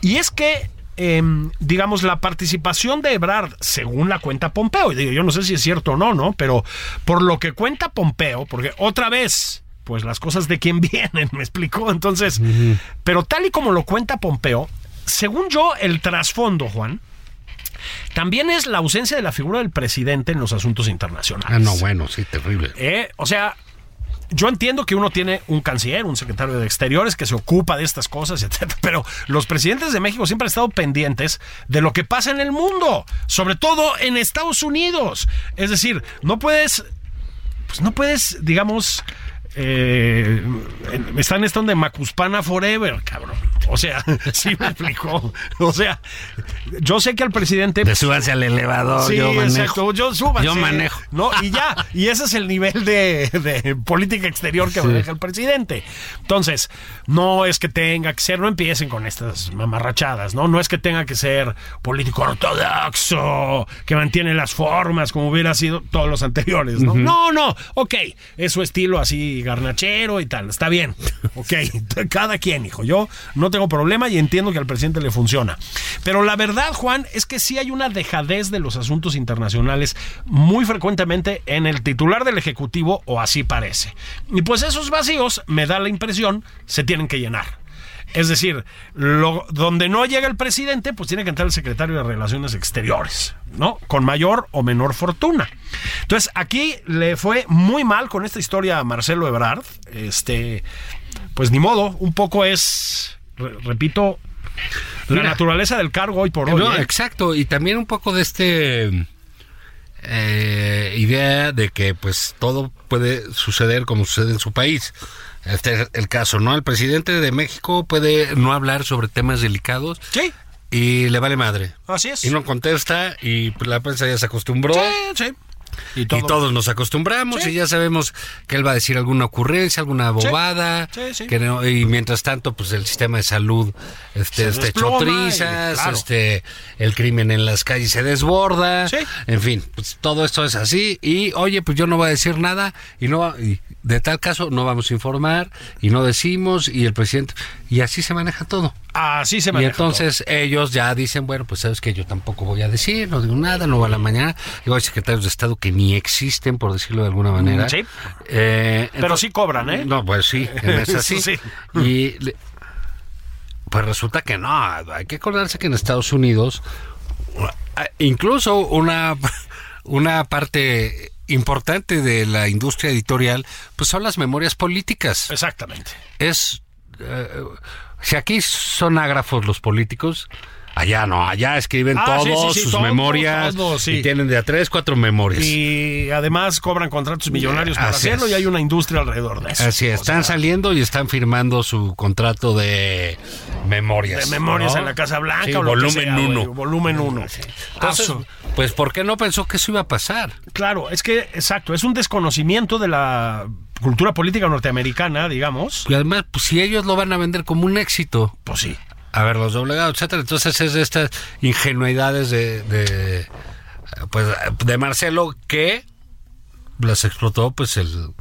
Y es que, em, digamos, la participación de Ebrard, según la cuenta Pompeo, y digo, yo no sé si es cierto o no, ¿no? Pero por lo que cuenta Pompeo, porque otra vez, pues las cosas de quién vienen, me explicó. Entonces, pero tal y como lo cuenta Pompeo, según yo, el trasfondo, Juan, también es la ausencia de la figura del presidente en los asuntos internacionales. Ah, no, bueno, sí, terrible. Eh, o sea, yo entiendo que uno tiene un canciller, un secretario de Exteriores que se ocupa de estas cosas, etcétera, pero los presidentes de México siempre han estado pendientes de lo que pasa en el mundo, sobre todo en Estados Unidos. Es decir, no puedes, pues no puedes, digamos, eh, están en esto de Macuspana Forever, cabrón. O sea, sí me explicó. O sea, yo sé que al presidente. De súbanse al elevador, Sí, yo manejo. exacto. Yo súbanse. Yo manejo. No, y ya. Y ese es el nivel de, de política exterior que maneja el presidente. Entonces, no es que tenga que ser, no empiecen con estas mamarrachadas, ¿no? No es que tenga que ser político ortodoxo, que mantiene las formas como hubiera sido todos los anteriores, ¿no? No, no. Ok, es su estilo así garnachero y tal. Está bien. Ok, cada quien, hijo. Yo no tengo problema y entiendo que al presidente le funciona. Pero la verdad, Juan, es que sí hay una dejadez de los asuntos internacionales muy frecuentemente en el titular del Ejecutivo, o así parece. Y pues esos vacíos, me da la impresión, se tienen que llenar. Es decir, donde no llega el presidente, pues tiene que entrar el secretario de Relaciones Exteriores, ¿no? Con mayor o menor fortuna. Entonces, aquí le fue muy mal con esta historia a Marcelo Ebrard. Este, pues ni modo, un poco es, re- repito, la naturaleza del cargo hoy por hoy. No, ¿eh? exacto, y también un poco de este eh, idea de que pues todo puede suceder como sucede en su país. Este es el caso, ¿no? El presidente de México puede no hablar sobre temas delicados Sí, y le vale madre. así es. Y no contesta y pues, la prensa ya se acostumbró. Sí, sí. Y, Y todos nos acostumbramos Sí. y ya sabemos que él va a decir alguna ocurrencia, alguna bobada, Sí, sí. que no- y mientras tanto pues el sistema de salud este, hecho desploma y- claro. este el crimen en las calles se desborda, Sí. en fin, pues todo esto es así y oye, pues yo no voy a decir nada y no y de tal caso no vamos a informar y no decimos y el presidente y así se maneja todo. Así se Y maneja entonces ellos ya dicen, bueno, pues sabes que yo tampoco voy a decir, no digo nada, no va a la mañana. Digo, hay secretarios de Estado que ni existen, por decirlo de alguna manera. Sí. Eh, Pero entonces- sí cobran, ¿eh? No, pues sí, en esa sí. Y le- pues resulta que no, hay que acordarse que en Estados Unidos, incluso una, una parte importante de la industria editorial, pues son las memorias políticas Exactamente. es si aquí son ágrafos los políticos allá no allá escriben Ah, todos sí, sí, sus todos, memorias todos, y tienen de a tres cuatro memorias Y además cobran contratos millonarios para Así hacerlo es. y hay una industria alrededor de eso. así es, están sea, saliendo y están firmando su contrato de memorias de memorias ¿no? en la Casa Blanca Sí, o volumen sea, güey, uno volumen 1. entonces pues por qué no pensó que eso iba a pasar claro, es que, exacto, es un desconocimiento de la cultura política norteamericana, digamos. y además pues si ellos lo van a vender como un éxito Pues sí. A ver, los doblegados, etcétera. Entonces es de estas ingenuidades de, de pues de Marcelo que las explotó pues el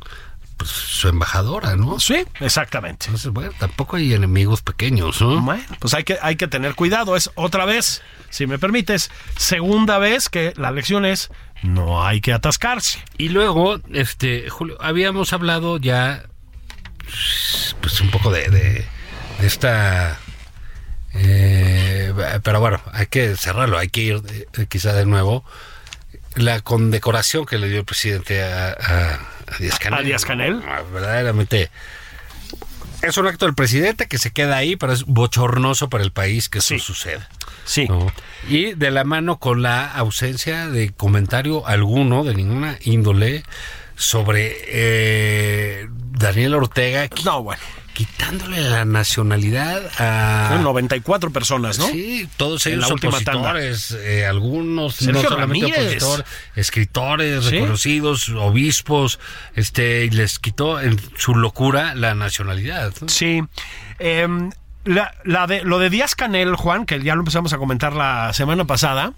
pues, su embajadora, ¿no? Sí, exactamente. Entonces, bueno, tampoco hay enemigos pequeños, ¿no? Bueno, pues hay que, hay que tener cuidado. Es otra vez, si me permites, segunda vez que la lección es no hay que atascarse. Y luego, este, Julio, habíamos hablado ya, pues un poco de, de, de esta, eh, pero bueno, hay que cerrarlo, hay que ir eh, quizá de nuevo. La condecoración que le dio el presidente a, a, a Díaz Canel. ¿A Díaz Canel? Ah, Verdaderamente. Es un acto del presidente que se queda ahí, pero es bochornoso para el país que eso Sí. suceda. Sí. ¿no? Y de la mano con la ausencia de comentario alguno, de ninguna índole, sobre eh, Daniel Ortega, No, bueno. Quitándole la nacionalidad a... Son 94 personas, ¿no? Sí, todos ellos opositores, eh, algunos Sergio no solamente escritores Sí. reconocidos, obispos, este, y les quitó en su locura la nacionalidad. ¿no? Sí. Em, la, la de, lo de Díaz Canel, Juan, que ya lo empezamos a comentar la semana pasada.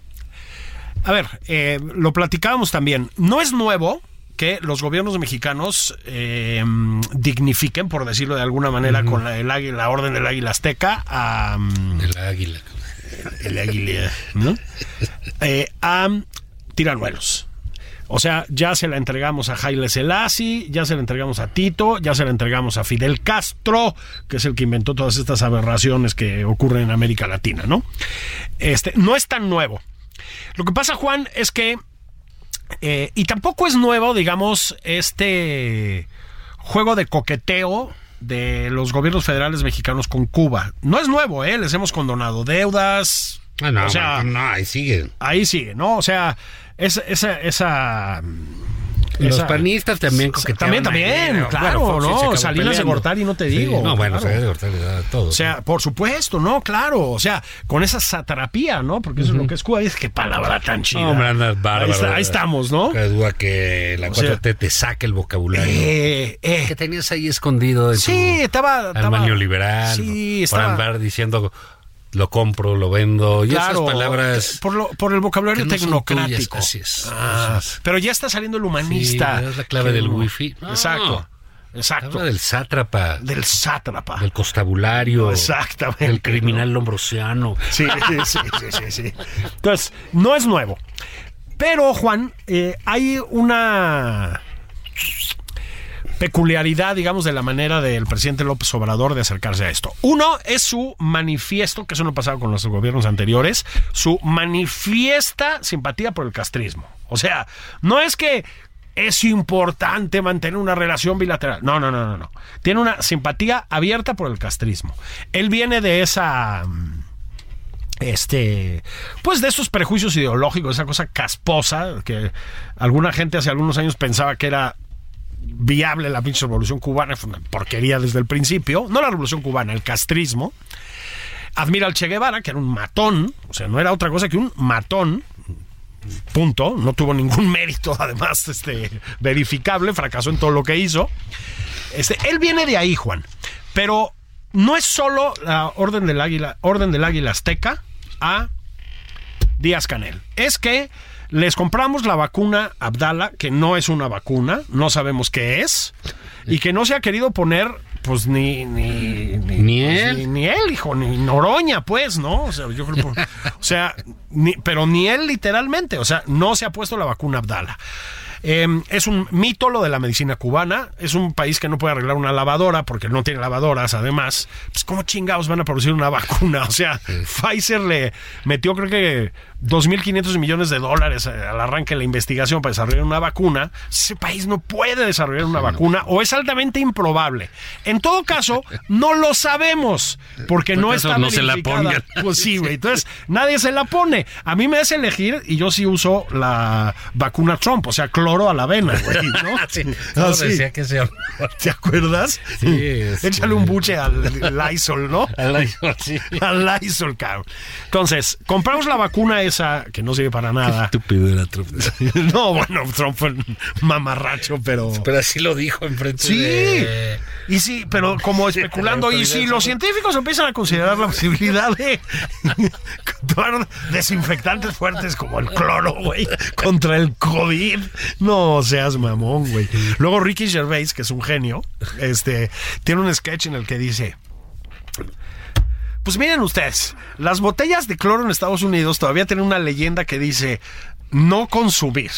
A ver, eh, lo platicábamos también. No es nuevo que los gobiernos mexicanos em, dignifiquen, por decirlo de alguna manera, con la, el águila- la orden del águila azteca a, El águila. el águila, ¿no? Eh, a tiranuelos. O sea, ya se la entregamos a Haile Selassie, ya se la entregamos a Tito, ya se la entregamos a Fidel Castro, que es el que inventó todas estas aberraciones que ocurren en América Latina, ¿no? Este, no es tan nuevo. Lo que pasa, Juan, es que eh, y tampoco es nuevo, digamos, este juego de coqueteo de los gobiernos federales mexicanos con Cuba. No es nuevo, ¿eh? Les hemos condonado deudas. Ah, no, o sea, no, ahí siguen. ahí sigue, ¿no? O sea, esa, esa, esa, Los Esa- panistas también coqueteaban También, ahí, también, ¿no? claro, Bueno, Fox se ¿no? acabó Salinas de peleando. Gortari, no te Sí, digo, No, bueno, claro. Salinas de Gortari le da todo. O sea, por supuesto, ¿no? Claro. O sea, con esa satrapía, ¿no? Porque eso es lo que es Cuba. Es que palabra tan chida. No, hombre, andas bárbaro. Ahí, está- ahí estamos, ¿no? Cabe duda que la O sea, 4T te saque el vocabulario. Eh, eh. que tenías ahí escondido en Sí, tu estaba. estaba- neoliberal. Sí, Por estaba. andar diciendo lo compro, lo vendo. Y Claro, esas palabras. por, lo- por el vocabulario no tecnocrático. tuyas, así es. Ah, Así es. pero ya está saliendo el humanista. Sí, es la clave del no. wifi. No. Exacto. Exacto. Del sátrapa, Del sátrapa. del constabulario, Exactamente. del criminal lombrosiano. Sí, sí, sí, sí, sí. Entonces, no es nuevo. Pero, Juan, eh, hay una peculiaridad, digamos, de la manera del presidente López Obrador de acercarse a esto. Uno es su manifiesto, que eso no ha pasado con los gobiernos anteriores, su manifiesta simpatía por el castrismo. O sea, no es que es importante mantener una relación bilateral. No, no, no, no, no. Tiene una simpatía abierta por el castrismo. Él viene de esa mm, este, pues de esos prejuicios ideológicos, esa cosa casposa que alguna gente hace algunos años pensaba que era viable la revolución cubana, fue una porquería desde el principio, no la revolución cubana, el castrismo. Admira al Che Guevara, que era un matón, o sea, no era otra cosa que un matón, punto, no tuvo ningún mérito además este, verificable, fracasó en todo lo que hizo. Este, él viene de ahí, Juan, pero no es solo la orden del águila, orden del águila azteca a Díaz Canel. Es que les compramos la vacuna Abdala, que no es una vacuna, no sabemos qué es, y que no se ha querido poner, pues ni. Ni, ni, Ni pues, él. Ni, ni él, hijo, ni Noroña, pues, ¿no? O sea, yo creo. o sea, ni- pero ni él literalmente, o sea, no se ha puesto la vacuna Abdala. Eh, es un mito lo de la medicina cubana. Es un país que no puede arreglar una lavadora porque no tiene lavadoras. Además, pues, ¿cómo chingados van a producir una vacuna? O sea, Pfizer le metió, creo que 2.500 millones de dólares eh, al arranque de la investigación para desarrollar una vacuna. Ese país no puede desarrollar una vacuna o es altamente improbable. En todo caso, no lo sabemos porque no está no se la pongan. Pues sí, güey. Entonces, nadie se la pone. A mí me hace elegir y yo sí uso la vacuna Trump, o sea, cloro a la avena, güey, ¿no? Sí, Ah, no sí. decía que sea. ¿Te acuerdas? Sí, Échale un buche al Lysol, ¿no? Sí. Al Lysol, cabrón. Entonces, compramos la vacuna esa que no sirve para nada. Estúpido era Trump. No, bueno, Trump fue un mamarracho, pero... Pero así lo dijo enfrente Sí, de... y sí, pero como especulando, y si los científicos empiezan a considerar la posibilidad de tomar desinfectantes fuertes como el cloro, güey, contra el COVID, no seas mamón, güey. Luego Ricky Gervais, que es un genio, este, tiene un sketch en el que dice, pues miren ustedes, las botellas de cloro en Estados Unidos todavía tienen una leyenda que dice no consumir.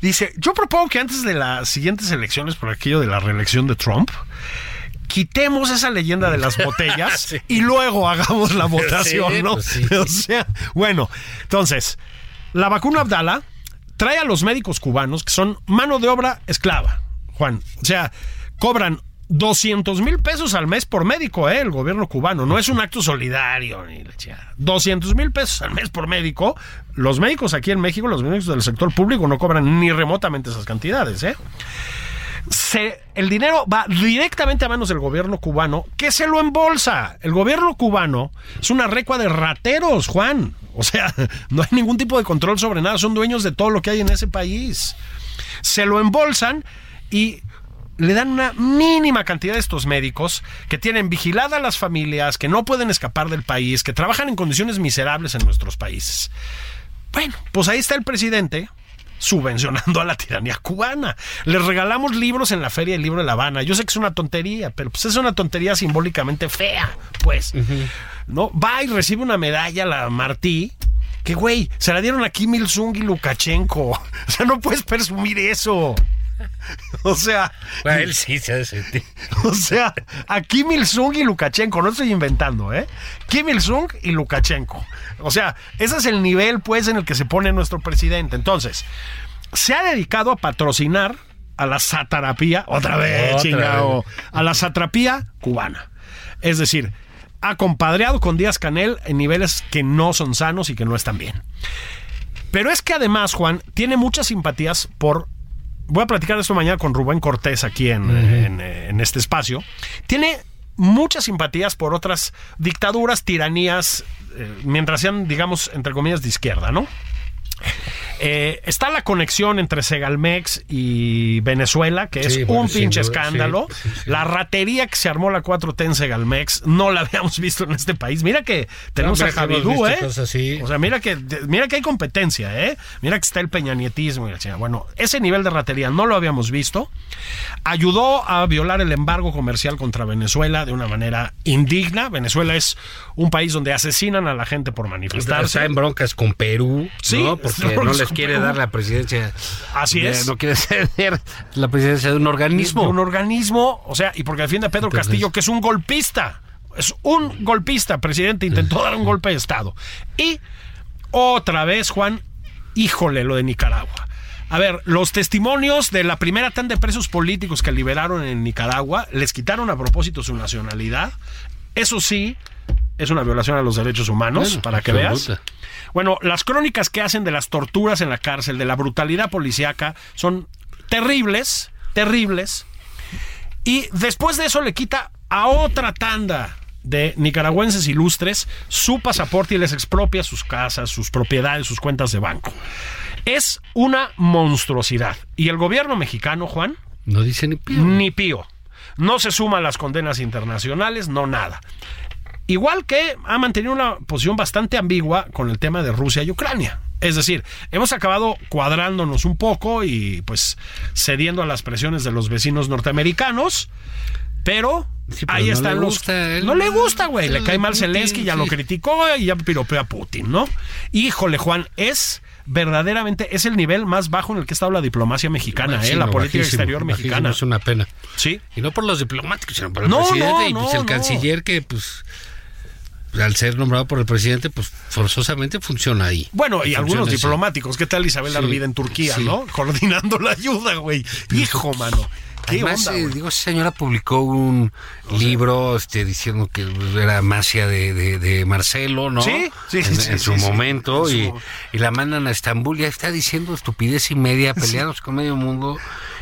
Dice, yo propongo que antes de las siguientes elecciones, por aquello de la reelección de Trump, quitemos esa leyenda de las botellas y luego hagamos la votación, Sí, ¿no? pues sí. O sea, bueno, entonces, la vacuna Abdala trae a los médicos cubanos que son mano de obra esclava, Juan. O sea, cobran 200 mil pesos al mes por médico, ¿eh? El gobierno cubano. No es un acto solidario ni la chingada. 200 mil pesos al mes por médico. Los médicos aquí en México, los médicos del sector público, no cobran ni remotamente esas cantidades, ¿eh? el dinero va directamente a manos del gobierno cubano, que se lo embolsa. El gobierno cubano es una recua de rateros, Juan. O sea, no hay ningún tipo de control sobre nada, son dueños de todo lo que hay en ese país. Se lo embolsan y le dan una mínima cantidad de estos médicos que tienen vigilada a las familias, que no pueden escapar del país, que trabajan en condiciones miserables en nuestros países. Bueno, pues ahí está el presidente subvencionando a la tiranía cubana. Les regalamos libros en la Feria del Libro de La Habana. Yo sé que es una tontería, pero pues es una tontería simbólicamente fea, pues. ¿No? Va y recibe una medalla la Martí. Que güey, se la dieron a Kim Il-sung y Lukashenko. O sea, no puedes presumir eso. O sea, Bueno, él sí se sentir. o sea, a Kim Il-sung y Lukashenko, no estoy inventando, ¿eh? Kim Il-sung y Lukashenko. O sea, ese es el nivel, pues, en el que se pone nuestro presidente. Entonces, se ha dedicado a patrocinar a la satrapía, otra vez, Otra chingado, vez. a la satrapía cubana. Es decir, ha compadreado con Díaz Canel en niveles que no son sanos y que no están bien. Pero es que además, Juan, tiene muchas simpatías por voy a platicar de esto mañana con Rubén Cortés aquí en, en, en este espacio, tiene muchas simpatías por otras dictaduras, tiranías, eh, mientras sean, digamos, entre comillas, de izquierda, ¿no? Eh, está la conexión entre Segalmex y Venezuela, que es Sí, un bueno, pinche duda, escándalo. sí, sí, sí. La ratería que se armó la 4T en Segalmex no la habíamos visto en este país. Mira que tenemos Hombre, a Javidú, ¿eh? O sea, mira que, mira que hay competencia, ¿eh? Mira que está el peñanietismo y la. Bueno, ese nivel de ratería no lo habíamos visto. Ayudó a violar el embargo comercial contra Venezuela de una manera indigna. Venezuela es un país donde asesinan a la gente por manifestarse. Está en broncas con Perú, Sí, ¿no? Porque no les quiere dar la presidencia. Así de- es. No quiere ceder la presidencia de un organismo. de un organismo, o sea, y porque defiende a Pedro Entonces- Castillo, que es un golpista. Es un golpista, presidente, intentó dar un golpe de Estado. Y otra vez, Juan, híjole, lo de Nicaragua. A ver, los testimonios de la primera tanda de presos políticos que liberaron en Nicaragua les quitaron a propósito su nacionalidad. Eso sí, es una violación a los derechos humanos, para que veas. Bueno, las crónicas que hacen de las torturas en la cárcel, de la brutalidad policíaca, son terribles, terribles. Y después de eso le quita a otra tanda de nicaragüenses ilustres su pasaporte y les expropia sus casas, sus propiedades, sus cuentas de banco. Es una monstruosidad. Y el gobierno mexicano, Juan, No dice ni pío. ni pío. No se suma a las condenas internacionales, no nada. Igual que ha mantenido una posición bastante ambigua con el tema de Rusia y Ucrania. Es decir, hemos acabado cuadrándonos un poco y pues cediendo a las presiones de los vecinos norteamericanos, pero, Sí, ahí no están los... él- no le gusta, güey. Le cae mal Putin, Zelensky, ya lo criticó y ya piropeó a Putin, ¿no? Híjole, Juan, es verdaderamente, es el nivel más bajo en el que ha estado la diplomacia mexicana, ¿eh? La política bajísimo, exterior bajísimo, mexicana. Es una pena. Sí. Y no por los diplomáticos, sino por el No, presidente no, y pues no, el canciller que, pues, al ser nombrado por el presidente, pues forzosamente funciona ahí. Bueno, y Funciona algunos así. diplomáticos. ¿Qué tal Isabel Sí, Arvida en Turquía, sí. no? Coordinando la ayuda, güey. Hijo, mano. ¿Qué Además, onda, eh, digo, esa señora publicó un libro este, diciendo que era magia de, de- de Marcelo, ¿no? Sí, sí, en, sí, en su sí. momento. Y, y la mandan a Estambul y está diciendo estupidez y media, peleándose con medio mundo.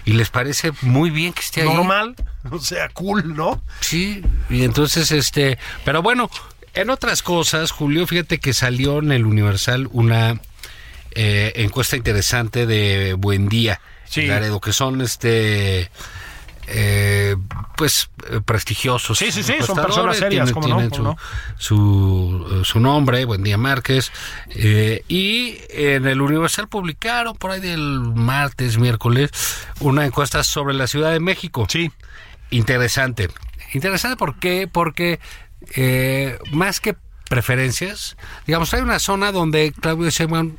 Y les parece muy bien que esté ahí. Normal, o sea, cool, ¿no? Sí, y entonces, este, pero bueno, en otras cosas, Julio, fíjate que salió en el Universal una eh, encuesta interesante de Buen Día, Sí. Laredo, que son, este, eh, pues, eh, prestigiosos. Sí, sí, sí, son personas serias, ¿cómo no? tienen ¿Cómo su, su, su nombre, Buen Día Márquez, eh, y en el Universal publicaron por ahí del martes, miércoles, una encuesta sobre la Ciudad de México. Sí. Interesante. Interesante ¿por qué? porque eh, más que preferencias, digamos, hay una zona donde Claudio Sheinbaum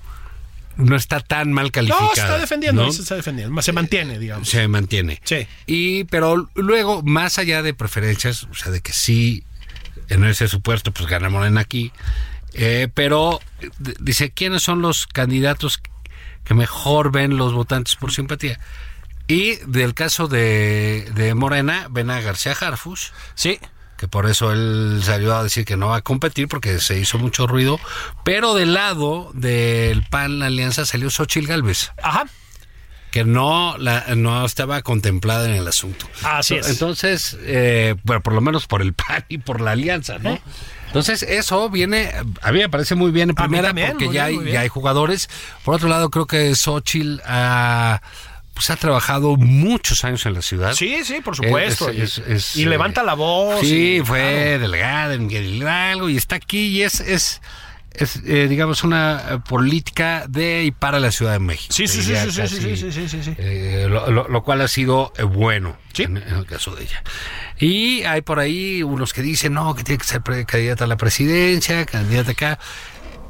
no está tan mal calificado. No, se está defendiendo, ¿no? se está defendiendo. Se mantiene, digamos. Se mantiene. Sí. Y, pero luego, más allá de preferencias, o sea, de que sí, en ese supuesto, pues gana Morena aquí, eh, pero dice, ¿quiénes son los candidatos que mejor ven los votantes por simpatía? Y del caso de, de Morena, ven a García Harfush, Sí. Que por eso él salió a decir que no va a competir porque se hizo mucho ruido, pero del lado del PAN, la alianza, salió Xochil Gálvez Ajá. que no la no estaba contemplada en el asunto. Así es. Entonces, eh, bueno, por lo menos por el PAN y por la alianza, ¿no? Entonces, eso viene, a mí me parece muy bien en primera, también, porque ya, bien, hay, ya jugadores. Por otro lado, creo que Xochitl ha, pues, ha trabajado muchos años en la ciudad. Sí, sí, por supuesto. Es- es- y, es, y eh, levanta la voz. Sí, y- fue claro. delegada en Miguel Hidalgo y está aquí y es, es, es eh, digamos, una eh, política de y para la Ciudad de México. Sí, sí, sí, sí, sí, casi, sí, sí, sí, sí, sí. eh, lo, lo- lo cual ha sido eh, bueno Sí. en, en el caso de ella. Y hay por ahí unos que dicen, no, que tiene que ser candidata a la presidencia, candidata acá.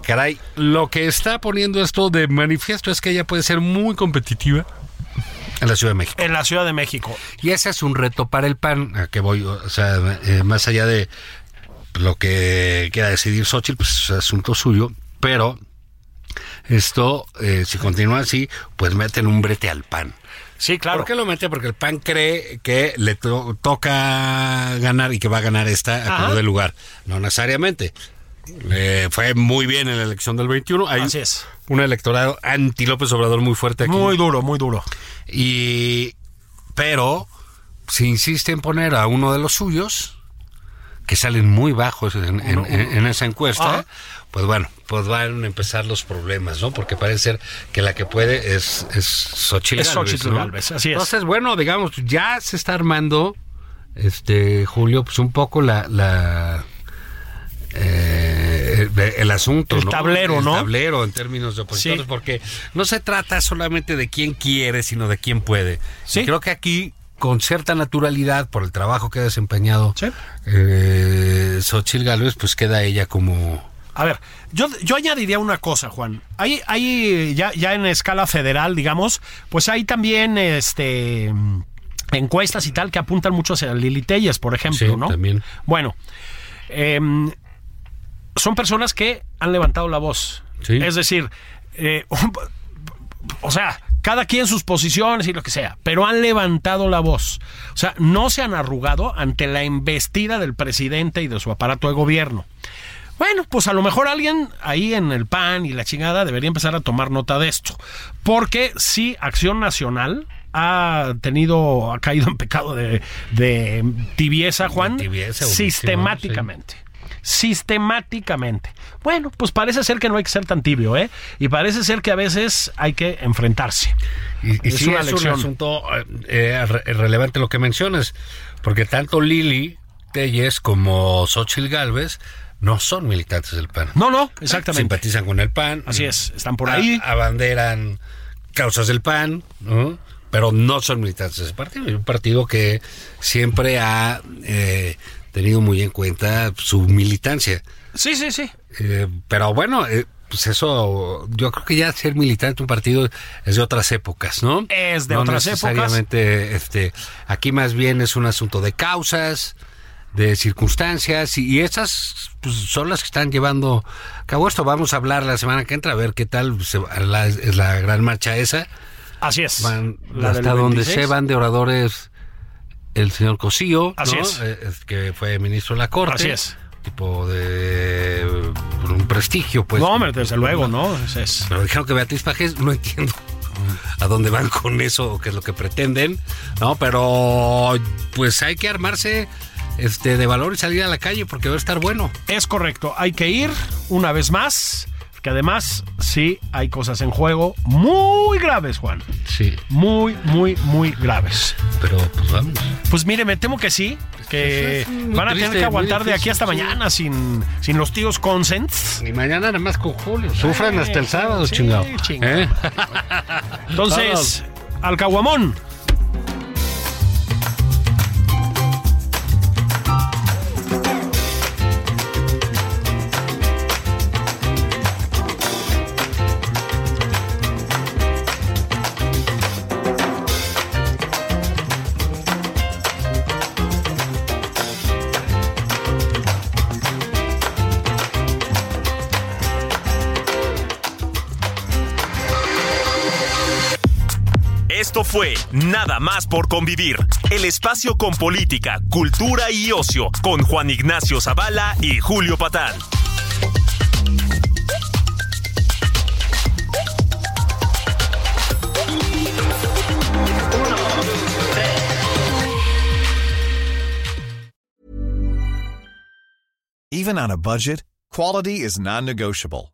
Caray, lo que está poniendo esto de manifiesto es que ella puede ser muy competitiva en la Ciudad de México. En la Ciudad de México. Y ese es un reto para el PAN, a que voy, o sea, eh, más allá de lo que quiera decidir Xochitl, pues es asunto suyo, pero esto, eh, si continúa así, pues meten un brete al PAN. Sí, claro. ¿Por qué lo mete? Porque el PAN cree que le to- toca ganar y que va a ganar esta a de lugar. No necesariamente. Le fue muy bien en la elección del 21. Hay Así es. Un electorado anti López Obrador muy fuerte aquí. Muy duro, muy duro. Y pero si insiste en poner a uno de los suyos que salen muy bajos en, en- en- en esa encuesta, pues bueno, pues van a empezar los problemas, ¿no? Porque parece ser que la que puede es, es Xochitl Es. Gálvez, así es. Entonces, bueno, digamos, ya se está armando, este, Julio, pues un poco la... la eh, el, el asunto, El ¿no? tablero, El ¿no? tablero en términos de opositores, Sí. porque no se trata solamente de quién quiere, sino de quién puede. Sí. Y creo que aquí, con cierta naturalidad, por el trabajo que ha desempeñado Sí. eh, Xochitl Gálvez, pues queda ella como... A ver, yo, yo añadiría una cosa, Juan. Hay, hay ya, ya en escala federal, digamos, pues hay también este encuestas y tal que apuntan mucho hacia Lili Telles, por ejemplo, Sí, ¿no? también. Bueno, em, son personas que han levantado la voz. Sí. Es decir, eh, o sea, cada quien sus posiciones y lo que sea, pero han levantado la voz. O sea, no se han arrugado ante la embestida del presidente y de su aparato de gobierno. Bueno, pues a lo mejor alguien ahí en el PAN y la chingada debería empezar a tomar nota de esto. Porque sí, Acción Nacional ha tenido, ha caído en pecado de, de tibieza, Juan, De tibieza, sistemáticamente. Sistemáticamente. Bueno, pues parece ser que no hay que ser tan tibio, ¿eh? Y parece ser que a veces hay que enfrentarse. Y, y Es sí una es lección. un asunto eh, eh, re- relevante lo que mencionas, porque tanto Lili Telles como Xochitl Gálvez no son militantes del PAN. No, no, exactamente. Simpatizan con el PAN. Así es, están por ahí. abanderan causas del PAN, ¿no? pero no son militantes de ese partido. Es un partido que siempre ha eh, tenido muy en cuenta su militancia. Sí, sí, sí. Eh, pero bueno, eh, pues eso, yo creo que ya ser militante de un partido es de otras épocas, ¿no? Es de No otras épocas. necesariamente, Este, aquí más bien es un asunto de causas, de circunstancias, y, y esas pues, son las que están llevando a cabo esto. Vamos a hablar la semana que entra, a ver qué tal se la, es la gran marcha esa. Así es. Van, hasta donde 26. se van de oradores el señor Cosío, Así ¿no? es. Eh, es que fue ministro de la Corte. Así es. Tipo de un prestigio, pues. no, hombre, desde luego, ¿no? Es- es- Pero dijeron que Beatriz Pajes, no entiendo a dónde van con eso o qué es lo que pretenden, ¿no? Pero pues hay que armarse este de valor y salir a la calle porque va a estar bueno. Es correcto, hay que ir una vez más, que además sí hay cosas en juego muy graves, Juan. Sí. Muy, muy, muy graves. Pero pues vamos. Pues mire, me temo que sí, que van a tener que aguantar de aquí hasta mañana sin, sin los tíos consents. Y mañana nada más con Julio. Sufran hasta el sábado, sí, chingado. chingado. ¿Eh? Entonces, al caguamón. Fue Nada más por convivir, el espacio con política, cultura y ocio, con Juan Ignacio Zavala y Julio Patán. Even on a budget, quality is non-negotiable.